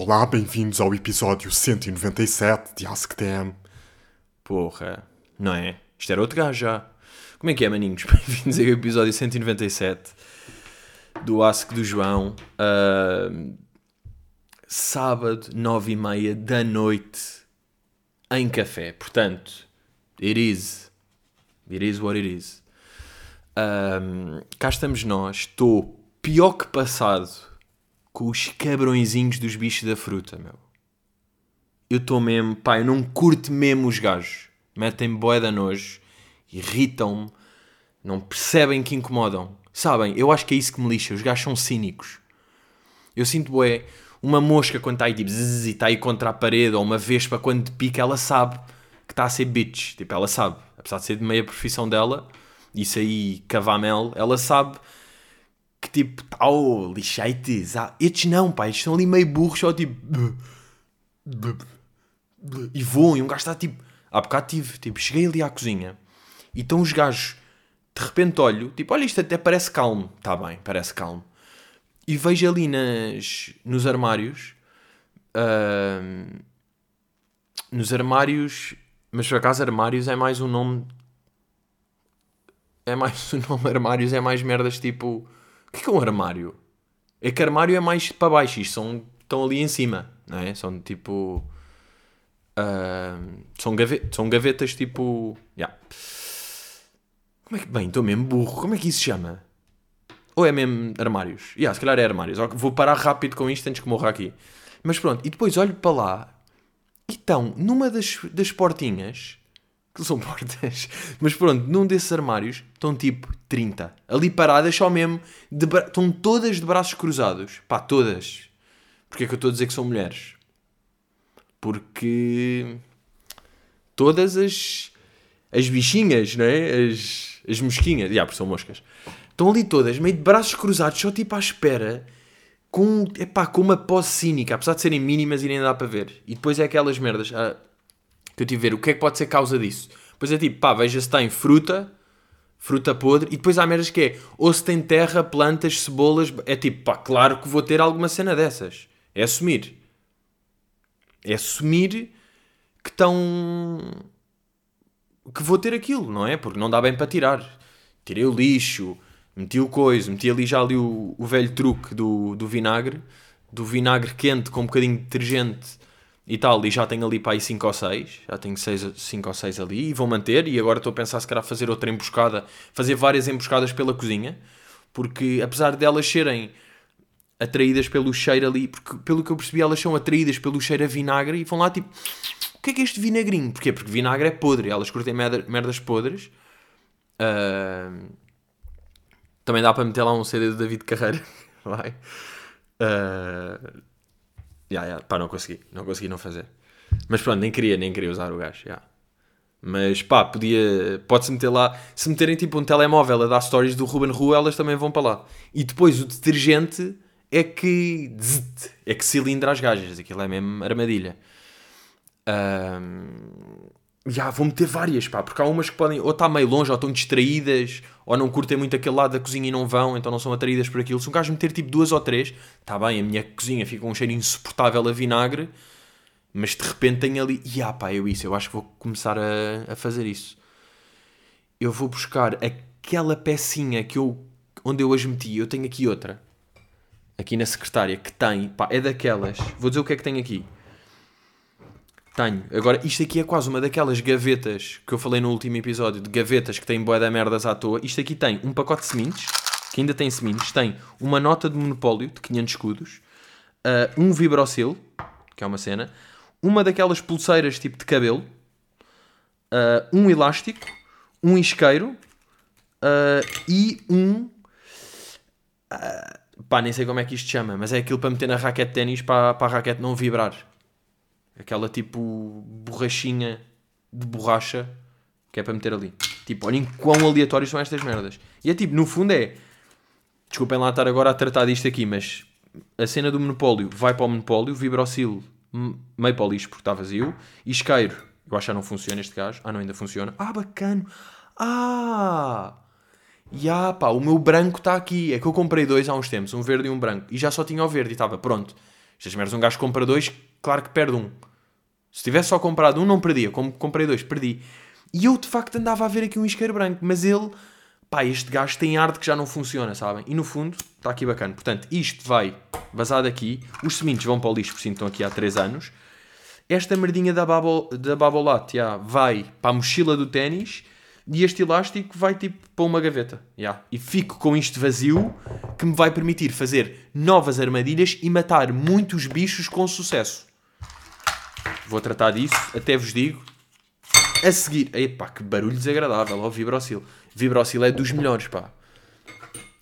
Olá, bem-vindos ao episódio 197 de Ask Them. Porra, não é? Isto era outro gajo já. Como é que é, maninhos? Bem-vindos ao episódio 197 do Ask do João. Uh, sábado, 9 e meia da noite, em café. Portanto, it is. It is what it is. Um, cá estamos nós. Estou pior que passado com os cabrõezinhos dos bichos da fruta, meu. Eu estou mesmo, pá, eu não curto mesmo os gajos. Metem-me boé da nojo, irritam-me, não percebem que incomodam. Sabem, eu acho que é isso que me lixa, os gajos são cínicos. Eu sinto boé, uma mosca quando está aí tipo zzz, e está aí contra a parede, ou uma vespa quando te pica, ela sabe que está a ser bitch. Tipo, ela sabe. Apesar de ser de meia profissão dela, isso aí, cavamel, ela sabe que tipo, oh, lixei-te. Estes não, pá, estes estão ali meio burros, só tipo. E voam, e um gajo está tipo. Há bocado tive, tipo, cheguei ali à cozinha e estão os gajos, de repente olho, tipo, olha, isto até parece calmo. Está bem, parece calmo. E vejo ali nas, nos armários, uh, nos armários, mas por acaso armários é mais um nome. É mais um nome armários, é mais merdas tipo o que é, que é um armário? É que armário é mais para baixo, isto são, estão ali em cima, não é? São tipo. Uh, são, gavetas, são gavetas tipo. Yeah. Como é que. Bem, estou mesmo burro. Como é que isso se chama? Ou é mesmo armários? Yeah, se calhar é armários. Vou parar rápido com isto antes que morra aqui. Mas pronto, e depois olho para lá e estão numa das, das portinhas que são portas. Mas pronto, num desses armários estão tipo 30. Ali paradas só mesmo. Bra... Estão todas de braços cruzados. Pá, todas. Porquê é que eu estou a dizer que são mulheres? Porque todas as as bichinhas, não é? As, as mosquinhas, já, porque são moscas, estão ali todas, meio de braços cruzados, só tipo à espera, com, epá, com uma pose cínica, apesar de serem mínimas e nem dá para ver. E depois é aquelas merdas. Ah, que eu tive a ver o que é que pode ser causa disso. Depois é tipo, pá, veja se tem fruta, fruta podre, e depois há merdas que é, ou se tem terra, plantas, cebolas, é tipo, pá, claro que vou ter alguma cena dessas. É assumir. É assumir que estão. que vou ter aquilo, não é? Porque não dá bem para tirar. Tirei o lixo, meti o coisa, meti ali já ali o, o velho truque do, do vinagre, do vinagre quente com um bocadinho de detergente e tal, e já tenho ali para aí 5 ou 6, já tenho 5 ou 6 ali, e vou manter, e agora estou a pensar se calhar fazer outra emboscada, fazer várias emboscadas pela cozinha, porque apesar delas serem atraídas pelo cheiro ali, porque pelo que eu percebi elas são atraídas pelo cheiro a vinagre, e vão lá tipo, o que é que é este vinagrinho? Porquê? Porque vinagre é podre, elas curtem merdas podres. Uh... Também dá para meter lá um CD do David Carreira, vai. Uh... Ya, yeah, pá, não consegui. Não consegui não fazer. Mas pronto, nem queria, nem queria usar o gajo, yeah. Mas pá, podia. Pode-se meter lá. Se meterem tipo um telemóvel a dar stories do Ruben Rua, elas também vão para lá. E depois o detergente é que. É que cilindra as gajas. Aquilo é mesmo armadilha. Um, já, vou meter várias, pá, porque há umas que podem ou estar tá meio longe, ou estão distraídas, ou não curtem muito aquele lado da cozinha e não vão, então não são atraídas por aquilo. Se um gajo meter tipo duas ou três, está bem, a minha cozinha fica um cheiro insuportável a vinagre, mas de repente tem ali, e ah pá, eu isso, eu acho que vou começar a, a fazer isso. Eu vou buscar aquela pecinha que eu, onde eu as meti, eu tenho aqui outra, aqui na secretária, que tem, pá, é daquelas, vou dizer o que é que tem aqui tenho. Agora, isto aqui é quase uma daquelas gavetas que eu falei no último episódio, de gavetas que têm boé da merdas à toa. Isto aqui tem um pacote de sementes, que ainda tem sementes, tem uma nota de monopólio de 500 escudos, uh, um vibrocil, que é uma cena, uma daquelas pulseiras tipo de cabelo, uh, um elástico, um isqueiro uh, e um... pá, nem sei como é que isto chama, mas é aquilo para meter na raquete de ténis para, para a raquete não vibrar. Aquela tipo borrachinha de borracha que é para meter ali. Tipo, olhem quão aleatórios são estas merdas. E é tipo, no fundo é. Desculpem lá estar agora a tratar disto aqui, mas a cena do monopólio vai para o monopólio, vibrocil meio para o lixo porque está vazio, e isqueiro, eu acho que já não funciona este gajo. Ah, não, ainda funciona. Ah, bacana. Ah! E ah, pá, o meu branco está aqui. É que eu comprei dois há uns tempos, um verde e um branco, e já só tinha o verde e estava pronto Estas merdas, um gajo compra dois, claro que perde um. Se tivesse só comprado um, não perdia. Como comprei dois, perdi. E eu, de facto, andava a ver aqui um isqueiro branco, mas ele, pá, este gajo tem ar de que já não funciona, sabem? E no fundo, está aqui bacana. Portanto, isto vai vazado aqui, os sementes vão para o lixo, por si estão aqui há 3 anos. Esta merdinha da, Babo, da Babolat yeah, vai para a mochila do ténis e este elástico vai tipo para uma gaveta. Yeah. E fico com isto vazio que me vai permitir fazer novas armadilhas e matar muitos bichos com sucesso. Vou tratar disso, até vos digo. A seguir, epá, que barulho desagradável, ó, Vibrocil. Vibrocil é dos melhores, pá.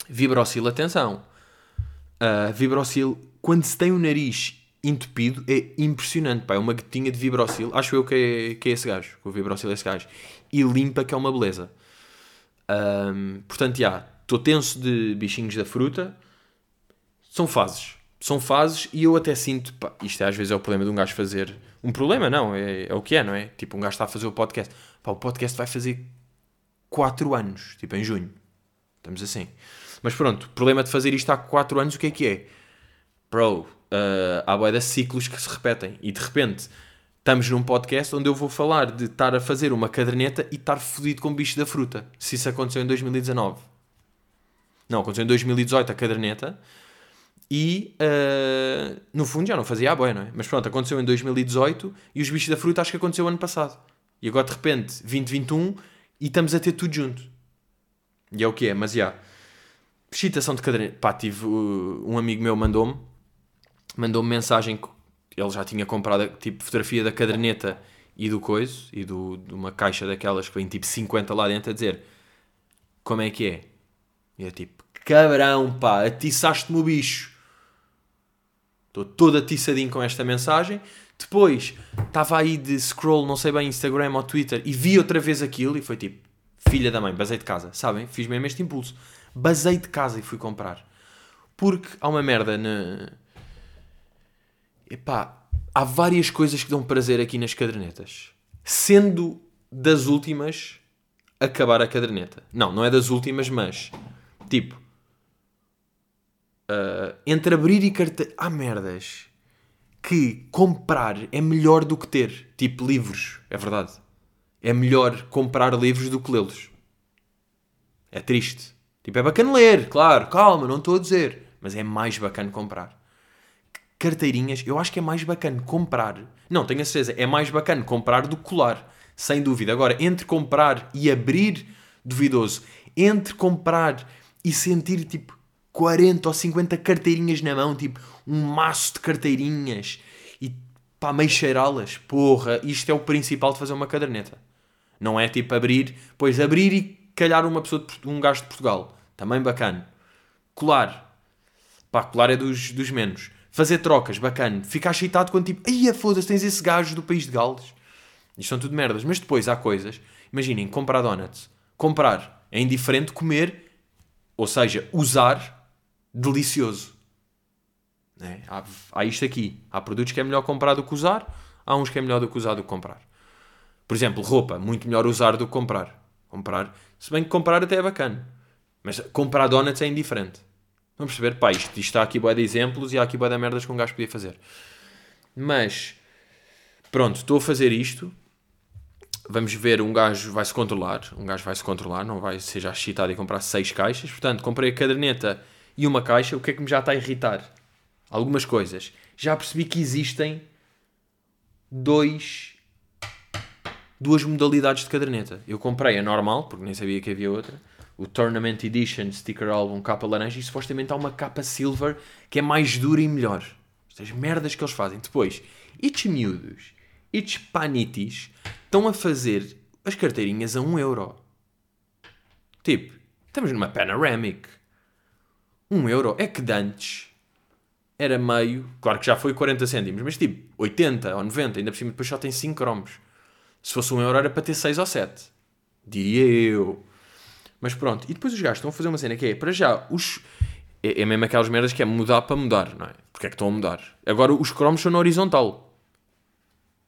Vibrocil, atenção. Uh, Vibrocil, quando se tem o nariz entupido, é impressionante, pá. É uma gotinha de Vibrocil. Acho eu que é, que é esse gajo, que o Vibrocil é esse gajo. E limpa, que é uma beleza. Um, portanto, já, estou tenso de bichinhos da fruta. São fases. São fases e eu até sinto, pá, isto é, às vezes é o problema de um gajo fazer. Um problema, não, é, é o que é, não é? Tipo, um gajo está a fazer o podcast. Pá, o podcast vai fazer 4 anos, tipo, em junho. Estamos assim. Mas pronto, problema de fazer isto há 4 anos, o que é que é? Bro, uh, há boia de ciclos que se repetem. E de repente, estamos num podcast onde eu vou falar de estar a fazer uma caderneta e estar fodido com o bicho da fruta. Se isso aconteceu em 2019. Não, aconteceu em 2018 a caderneta. E uh, no fundo já não fazia a boia, não é? Mas pronto, aconteceu em 2018 e os bichos da fruta acho que aconteceu ano passado. E agora de repente, 2021 e estamos a ter tudo junto. E é o que é, mas já. Yeah. Excitação de caderneta. Pá, tive. Uh, um amigo meu mandou-me. Mandou-me mensagem. Ele já tinha comprado tipo fotografia da caderneta e do coiso. E do, de uma caixa daquelas que vem tipo 50 lá dentro a dizer como é que é. E é tipo, cabrão, pá, atiçaste-me o bicho. Estou todo atiçadinho com esta mensagem. Depois estava aí de scroll, não sei bem, Instagram ou Twitter e vi outra vez aquilo e foi tipo, filha da mãe, basei de casa, sabem? Fiz mesmo este impulso basei de casa e fui comprar. Porque há uma merda na. Epá, há várias coisas que dão prazer aqui nas cadernetas. Sendo das últimas acabar a caderneta. Não, não é das últimas, mas tipo. Uh, entre abrir e carteira. Há merdas que comprar é melhor do que ter. Tipo livros, é verdade. É melhor comprar livros do que lê-los. É triste. Tipo, é bacana ler, claro, calma, não estou a dizer. Mas é mais bacana comprar. Carteirinhas, eu acho que é mais bacana comprar. Não, tenho a certeza, é mais bacana comprar do que colar. Sem dúvida. Agora, entre comprar e abrir, duvidoso. Entre comprar e sentir, tipo, 40 ou 50 carteirinhas na mão, tipo, um maço de carteirinhas e pá, meio cheirá-las. Porra, isto é o principal de fazer uma caderneta. Não é tipo abrir, pois abrir e calhar uma pessoa, de, um gajo de Portugal. Também bacana. Colar. Pá, colar é dos, dos menos. Fazer trocas, bacana. Ficar excitado quando tipo, ai foda-se, tens esse gajo do país de Gales. Isto são tudo merdas. Mas depois há coisas. Imaginem, comprar donuts. Comprar é indiferente, comer, ou seja, usar, delicioso. É, há, há isto aqui. Há produtos que é melhor comprar do que usar, há uns que é melhor do que usar do que comprar. Por exemplo, roupa, muito melhor usar do que comprar. Comprar, se bem que comprar até é bacana. Mas comprar donuts é indiferente. Vamos perceber? Pá, isto, isto está aqui boa de exemplos e há aqui boa de merdas que um gajo podia fazer. Mas, pronto, estou a fazer isto. Vamos ver, um gajo vai se controlar. Um gajo vai se controlar, não vai ser já excitado e comprar seis caixas. Portanto, comprei a caderneta e uma caixa. O que é que me já está a irritar? Algumas coisas. Já percebi que existem dois duas modalidades de caderneta. Eu comprei a normal, porque nem sabia que havia outra o Tournament Edition Sticker Album capa laranja e supostamente há uma capa silver que é mais dura e melhor. Estas merdas que eles fazem. Depois, itch miúdos, itch panitis estão a fazer as carteirinhas a 1 euro. Tipo, estamos numa Panoramic. 1 euro. É que dantes era meio, claro que já foi 40 cêntimos, mas tipo 80 ou 90, ainda por cima depois só tem 5 cromos. Se fosse 1 euro era para ter 6 ou 7. Diria eu. Mas pronto, e depois os gajos estão a fazer uma cena que é, para já, os. É, é mesmo aquelas merdas que é mudar para mudar, não é? Porque é que estão a mudar? Agora os cromos são na horizontal.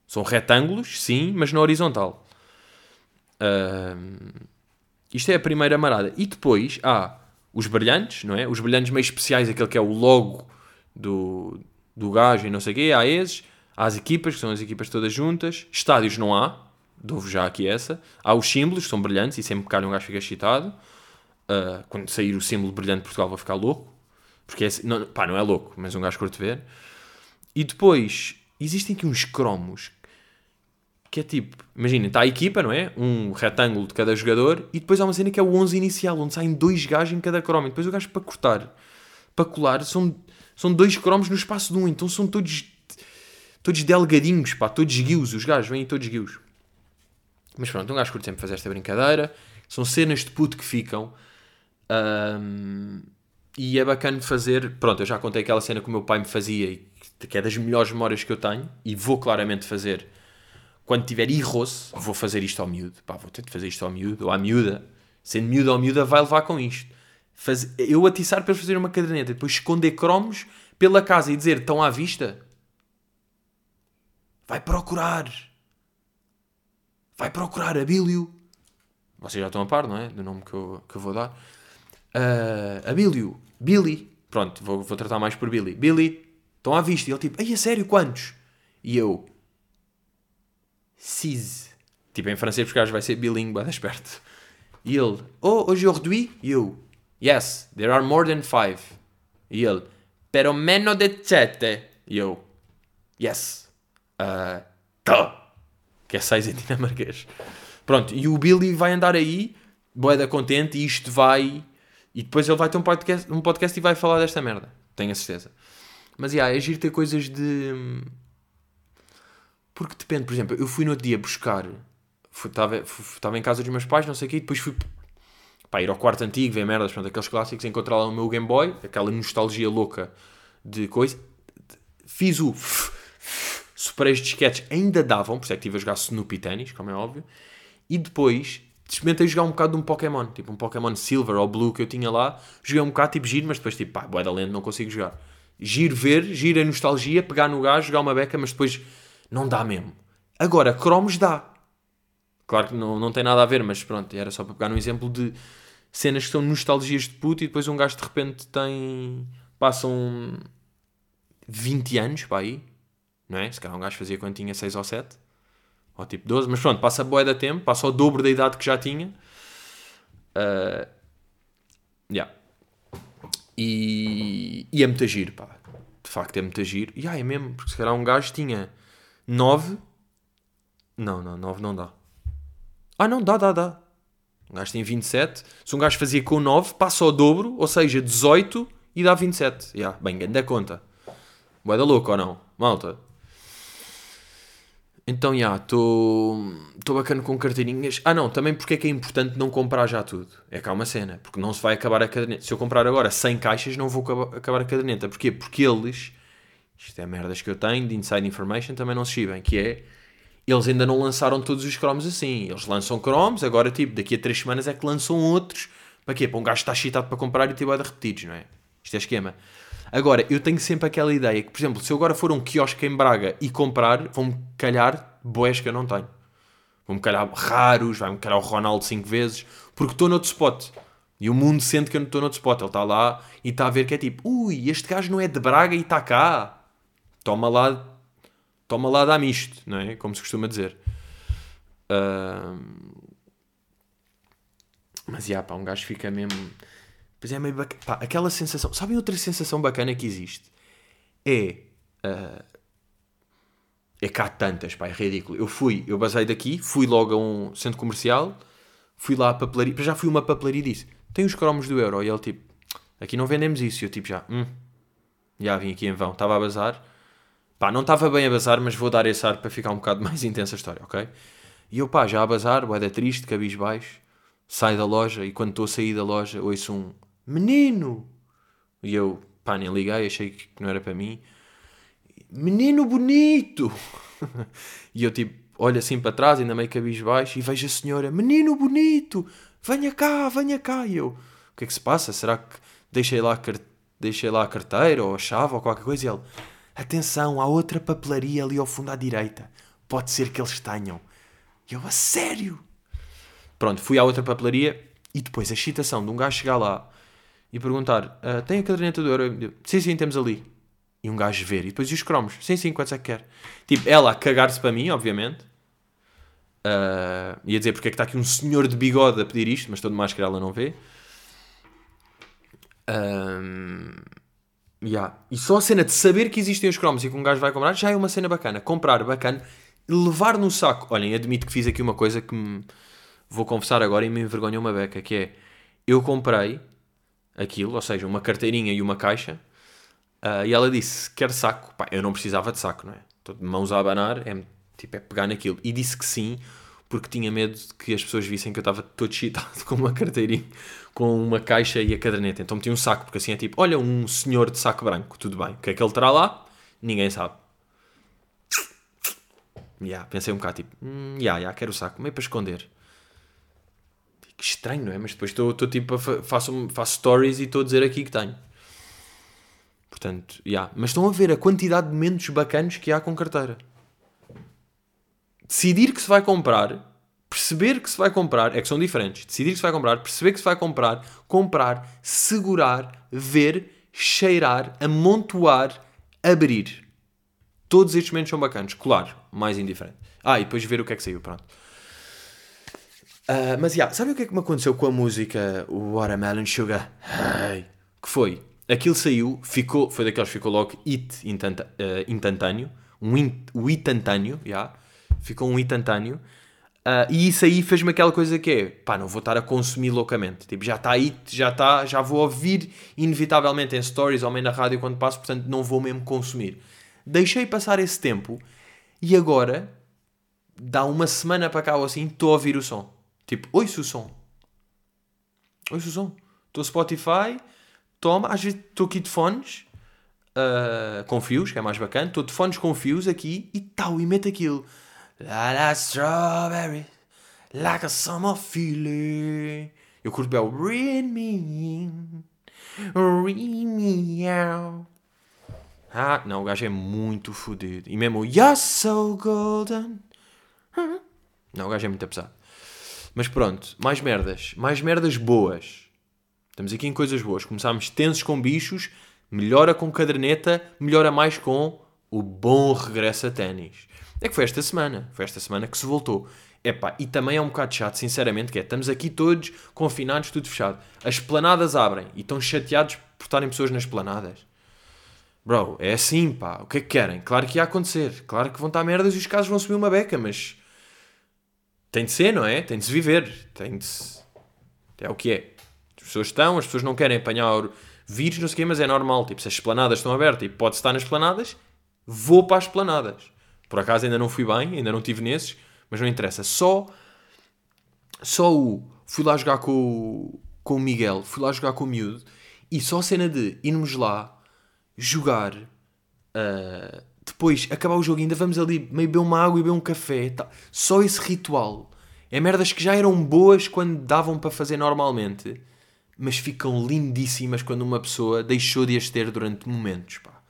São retângulos, sim, mas na horizontal. Uh, isto é a primeira marada. E depois há os brilhantes, não é? Os brilhantes meio especiais, aquele que é o logo do, do gajo e não sei o quê, há esses, há as equipas, que são as equipas todas juntas, estádios não há, dou-vos já aqui essa, há os símbolos, que são brilhantes, e sempre que calha um gajo fica excitado, Uh, quando sair o símbolo brilhante de Portugal vou ficar louco, porque é, não, pá, não é louco, mas um gajo curto ver. E depois, existem aqui uns cromos que é tipo, imaginem, está a equipa, não é? Um retângulo de cada jogador e depois há uma cena que é o 11 inicial, onde saem dois gajos em cada cromo. E depois o gajo para cortar, para colar, são, são dois cromos no espaço de um, então são todos todos delgadinhos, pá, todos guios, os gajos vêm todos guios. Mas pronto, um gajo curte sempre fazer esta brincadeira. São cenas de puto que ficam. Um, e é bacana fazer. Pronto, eu já contei aquela cena que o meu pai me fazia e que é das melhores memórias que eu tenho. E vou claramente fazer quando tiver irroço. Vou fazer isto ao miúdo. Pá, vou ter de fazer isto ao miúdo ou à miúda. Sendo miúdo ou miúda, vai levar com isto. Faz... Eu atiçar para fazer uma caderneta, depois esconder cromos pela casa e dizer estão à vista. Vai procurar. Vai procurar Abílio. Vocês já estão a par, não é? Do nome que eu, que eu vou dar. Uh, Abílio. Billy. Pronto, vou, vou tratar mais por Billy. Billy. Estão à vista. E ele tipo, ai, a sério, quantos? E eu... Cis. Tipo, em francês, porque acho vai ser bilingue, bem esperto. E ele, oh, aujourd'hui? Eu, yes, there are more than five. E ele, pero meno de sete. E eu, yes, uh, tá. Que é seis em dinamarquês. Pronto, e o Billy vai andar aí, boeda contente, e isto vai... E depois ele vai ter um podcast, um podcast e vai falar desta merda. Tenho a certeza. Mas, yeah, é giro ter coisas de... Porque depende, por exemplo, eu fui no outro dia buscar... Estava em casa dos meus pais, não sei o quê, e depois fui para ir ao quarto antigo, ver merdas, pronto, aqueles clássicos, encontrar lá o meu Game Boy, aquela nostalgia louca de coisa. Fiz o superei de disquetes, ainda davam, por isso é que estive a jogar Snoopy Tennis, como é óbvio, e depois experimentei jogar um bocado de um Pokémon, tipo um Pokémon Silver ou Blue que eu tinha lá, joguei um bocado tipo giro, mas depois tipo, pá, boé da não consigo jogar. Giro ver, giro a nostalgia, pegar no gajo, jogar uma beca, mas depois não dá mesmo. Agora, cromos dá. Claro que não, não tem nada a ver, mas pronto, era só para pegar um exemplo de cenas que são nostalgias de puto e depois um gajo de repente tem. passam 20 anos para aí, não é? Se calhar um gajo fazia quando tinha 6 ou 7, ou tipo 12, mas pronto, passa boé da tempo, passa o dobro da idade que já tinha. Uh, yeah. E, e é muito giro, pá. De facto é muito giro. E ah, é mesmo, porque se calhar um gajo tinha 9. Não, não, 9 não dá. Ah, não, dá, dá, dá. Um gajo tem 27. Se um gajo fazia com 9, passa ao dobro, ou seja, 18 e dá 27. Yeah, bem, da conta. Boa da louca ou não? Malta. Então, já, yeah, estou bacana com carteirinhas. Ah, não, também porque é que é importante não comprar já tudo. É cá uma cena, porque não se vai acabar a caderneta. Se eu comprar agora 100 caixas, não vou acabar a caderneta. Porquê? Porque eles, isto é merdas que eu tenho de inside information, também não se chibem, que é eles ainda não lançaram todos os cromos assim. Eles lançam cromos, agora tipo, daqui a 3 semanas é que lançam outros. Para quê? Para um gajo estar excitado para comprar e ter de repetidos, não é? Isto é esquema. Agora, eu tenho sempre aquela ideia que, por exemplo, se eu agora for a um quiosque em Braga e comprar, vão-me calhar boés que eu não tenho. Vão-me calhar raros, vai-me calhar o Ronaldo 5 vezes, porque estou noutro spot. E o mundo sente que eu não estou noutro spot. Ele está lá e está a ver que é tipo, ui, este gajo não é de Braga e está cá. Toma lá toma lá, dá-me isto, não é? Como se costuma dizer. Uh... Mas, já, pá, um gajo fica mesmo... Pois é meio bacana. Pá, aquela sensação... Sabem outra sensação bacana que existe? É... Uh... É cá tantas, pá, é ridículo. Eu fui, eu basei daqui, fui logo a um centro comercial, fui lá à papelaria, já fui uma papelaria e disse, tem os cromos do euro. E ele tipo, aqui não vendemos isso. E eu tipo, já, hum, já vim aqui em vão, estava a bazar Pá, não estava bem a bazar, mas vou dar esse ar para ficar um bocado mais intensa a história, ok? E eu, pá, já a bazar, boeda triste, cabisbaixo, saio da loja e quando estou a sair da loja ouço um menino! E eu, pá, nem liguei, achei que não era para mim. Menino bonito! e eu, tipo, olho assim para trás, ainda meio cabisbaixo, e vejo a senhora, menino bonito! Venha cá, venha cá! E eu, o que é que se passa? Será que deixei lá, deixei lá a carteira ou a chave ou qualquer coisa? E ele Atenção, há outra papelaria ali ao fundo à direita. Pode ser que eles tenham. E eu, a sério? Pronto, fui à outra papelaria e depois a excitação de um gajo chegar lá e perguntar: ah, tem a caderneta do euro? Sim, sim, temos ali. E um gajo ver. E depois e os cromos. Sim, sim, quantos é que quer? Tipo, ela a cagar-se para mim, obviamente. Uh, ia dizer porque é que está aqui um senhor de bigode a pedir isto, mas todo de máscara ela não vê. Um, yeah. E só a cena de saber que existem os cromos e que um gajo vai comprar já é uma cena bacana. Comprar bacana, levar no saco. Olhem, admito que fiz aqui uma coisa que me vou confessar agora e me envergonha uma beca, que é eu comprei aquilo, ou seja, uma carteirinha e uma caixa, uh, e ela disse, quer saco? Pá, eu não precisava de saco, não é? Estou de mãos a abanar, é, tipo, é pegar naquilo. E disse que sim, porque tinha medo de que as pessoas vissem que eu estava todo cheatado com uma carteirinha, com uma caixa e a caderneta. Então meti um saco, porque assim é tipo, olha, um senhor de saco branco, tudo bem. O que é que ele terá lá? Ninguém sabe. Yeah, pensei um bocado tipo, hum, yeah, yeah, quero o saco, meio para esconder. Que estranho, não é? Mas depois estou tipo, faço, faço stories e estou a dizer aqui que tenho. Portanto, yeah. Mas estão a ver a quantidade de momentos bacanos que há com carteira. Decidir que se vai comprar, perceber que se vai comprar, é que são diferentes. Decidir que se vai comprar, perceber que se vai comprar, comprar, segurar, ver, cheirar, amontoar, abrir. Todos estes momentos são bacanos. Claro, mais indiferente. Ah, e depois ver o que é que saiu, pronto. Uh, mas, yeah, sabe o que é que me aconteceu com a música Watermelon Sugar? Hey, que foi? Aquilo saiu, ficou, foi daqueles que ficou logo it instantâneo, uh, instantâneo um in, o instantâneo, yeah, ficou um instantâneo, uh, e isso aí fez-me aquela coisa que é, pá, não vou estar a consumir loucamente, tipo, já está it, já está, já vou ouvir inevitavelmente em stories ou meio na rádio quando passo, portanto não vou mesmo consumir. Deixei passar esse tempo, e agora, dá uma semana para cá ou assim, estou a ouvir o som. Tipo, ouço o som. Ouço o som. Estou Spotify, toma, às vezes estou aqui de fones, uh, com fios, que é mais bacana. Estou de fones com fios aqui e tal, e meto aquilo. La la strawberry, like a summer feeling. Eu curto bem o Read me in, read me out. Ah, não, o gajo é muito fodido. E mesmo You're so golden. Não, o gajo é muito pesado. Mas pronto, mais merdas. Mais merdas boas. Estamos aqui em coisas boas. Começámos tensos com bichos, melhora com caderneta, melhora mais com o bom regresso a ténis. É que foi esta semana. Foi esta semana que se voltou. Epá, e também é um bocado chato, sinceramente, que é, estamos aqui todos confinados, tudo fechado. As planadas abrem e estão chateados por estarem pessoas nas planadas. Bro, é assim, pá. O que é que querem? Claro que ia acontecer. Claro que vão estar merdas e os casos vão subir uma beca, mas tem de ser, não é? Tem de se viver. Tem de se... É o que é. As pessoas estão, as pessoas não querem apanhar vírus, não sei o quê, mas é normal. Tipo, se as esplanadas estão abertas e pode estar nas esplanadas, vou para as esplanadas. Por acaso ainda não fui bem, ainda não tive nesses, mas não interessa. Só, só o. Fui lá jogar com, o, com o Miguel, fui lá jogar com o miúdo, e só a cena de irmos lá jogar. Uh, depois acabar o jogo ainda vamos ali meio beber uma água e beber um café. Tá. Só esse ritual. É merdas que já eram boas quando davam para fazer normalmente, mas ficam lindíssimas quando uma pessoa deixou de as ter durante momentos. Pá.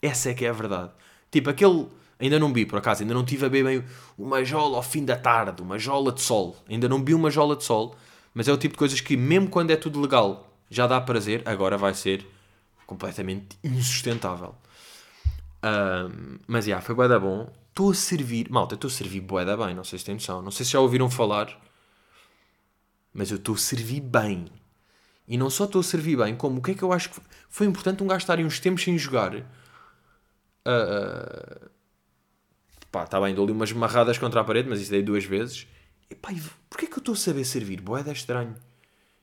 Essa é que é a verdade. Tipo, aquele. Ainda não vi, por acaso, ainda não tive a beber meio uma jola ao fim da tarde, uma jola de sol. Ainda não vi uma jola de sol, mas é o tipo de coisas que, mesmo quando é tudo legal, já dá prazer, agora vai ser completamente insustentável. Mas, já, yeah, foi bué da bom. Estou a servir... Malta, estou a servir bué da bem, não sei se tem noção. Não sei se já ouviram falar, mas eu estou a servir bem. E não só estou a servir bem, como o que é que eu acho que foi importante um gajo estar uns tempos sem jogar. Uh, pá, está bem, dou-lhe umas marradas contra a parede, mas isso dei duas vezes. E pá, porquê que eu estou a saber servir? Boeda é estranho.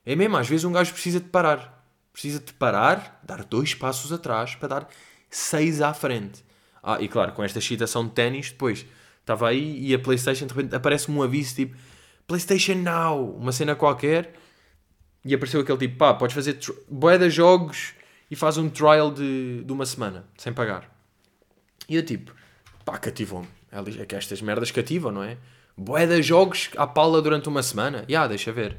É mesmo, às vezes um gajo precisa de parar. Precisa de parar, dar dois passos atrás para dar 6 à frente. Ah, e claro, com esta excitação de ténis, depois estava aí e a PlayStation de repente aparece-me um aviso tipo PlayStation Now, uma cena qualquer, e apareceu aquele tipo, pá, podes fazer boeda jogos e faz um trial de, de uma semana, sem pagar. E eu tipo, pá, cativou-me. É que estas merdas cativam, não é? Boeda jogos à pala durante uma semana. Ya, yeah, deixa ver.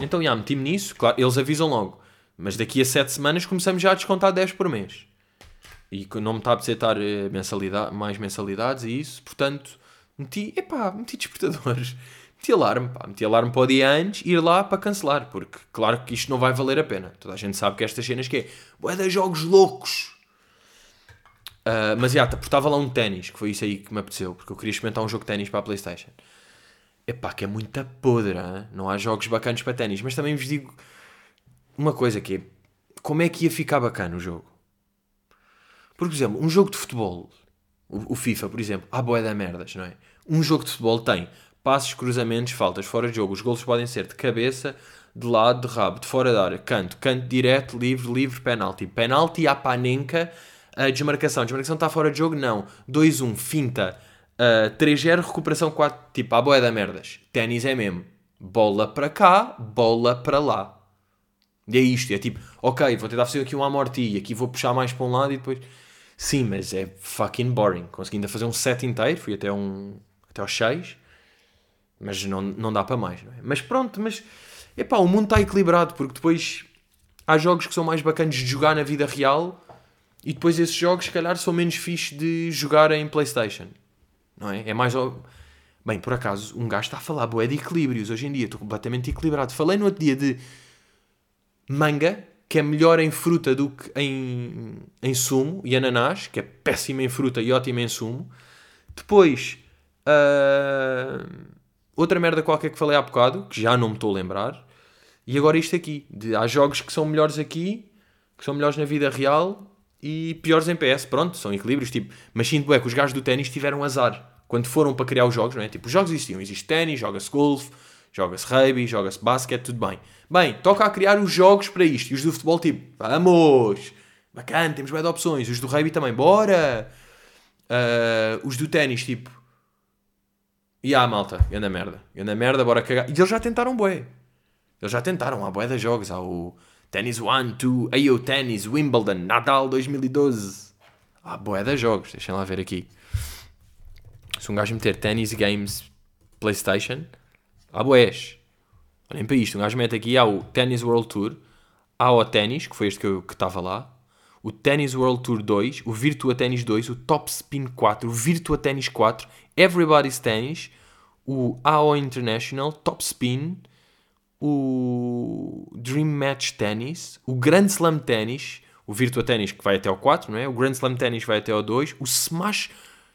Então, já, yeah, meti-me nisso. Claro, eles avisam logo. Mas daqui a 7 semanas começamos já a descontar 10 por mês e não me está a aceitar eh, mensalidade, mais mensalidades e isso, portanto, meti, epá, meti despertadores, meti alarme, pá, meti alarme para o dia antes, ir lá para cancelar, porque claro que isto não vai valer a pena. Toda a gente sabe que estas cenas que é, de jogos loucos. Ah, mas já, porque estava lá um ténis, que foi isso aí que me apeteceu, porque eu queria experimentar um jogo de ténis para a Playstation. Epá, que é muita podre, não há jogos bacanos para ténis, mas também vos digo uma coisa que é, como é que ia ficar bacana o jogo? Por exemplo, um jogo de futebol, o, FIFA, por exemplo, há boé da merdas, não é? Um jogo de futebol tem passos, cruzamentos, faltas, fora de jogo. Os golos podem ser de cabeça, de lado, de rabo, de fora da área, canto, canto direto, livre, livre, penalti. Penalti à panenca, a desmarcação. Desmarcação está fora de jogo? Não. 2-1, finta. Uh, 3-0, recuperação 4. Tipo, à boé da merdas. Ténis é mesmo. Bola para cá, bola para lá. E é isto. É tipo, ok, vou tentar fazer aqui um amorti. Aqui vou puxar mais para um lado e depois... Sim, mas é fucking boring. Consegui ainda fazer um set inteiro. Fui até, um, até aos 6. Mas não, não dá para mais, não é? Mas pronto, mas... Epá, o mundo está equilibrado. Porque depois... Há jogos que são mais bacanas de jogar na vida real e depois esses jogos, se calhar, são menos fixe de jogar em Playstation. Não é? É mais... Bem, por acaso, um gajo está a falar bué de equilíbrios hoje em dia. Estou completamente equilibrado. Falei no outro dia de manga, que é melhor em fruta do que em, em sumo, e ananás, que é péssimo em fruta e ótimo em sumo. Depois, ah, outra merda qualquer que falei há bocado, que já não me estou a lembrar. E agora isto aqui. De, há jogos que são melhores aqui, que são melhores na vida real e piores em PS. Pronto, são equilíbrios. Tipo, mas sinto bué que os gajos do ténis tiveram azar. Quando foram para criar os jogos, não é? Tipo, os jogos existiam. Existe ténis, joga-se golfe, joga-se rugby, joga-se basquete, tudo bem. Bem, toca a criar os jogos para isto. E os do futebol, tipo, vamos! Bacana, temos bué de opções. Os do rugby também, bora! Ah, os do ténis, tipo... E há, malta, anda merda. Anda merda, bora cagar. E eles já tentaram bué. Eles já tentaram, há bué de jogos. Há o Tennis 1, 2, AO Tennis, Wimbledon, Nadal 2012. Há bué de jogos, deixem lá ver aqui. Se um gajo meter Tennis Games Playstation, há bués. Olhem para isto, um gajo mete aqui, há o Tennis World Tour, há o Tennis, que foi este que eu estava lá, o Tennis World Tour 2, o Virtua Tennis 2, o Top Spin 4, o Virtua Tennis 4, Everybody's Tennis, o AO International, Top Spin, o Dream Match Tennis, o Grand Slam Tennis, o Virtua Tennis que vai até ao 4, não é? O Grand Slam Tennis vai até ao 2, o Smash,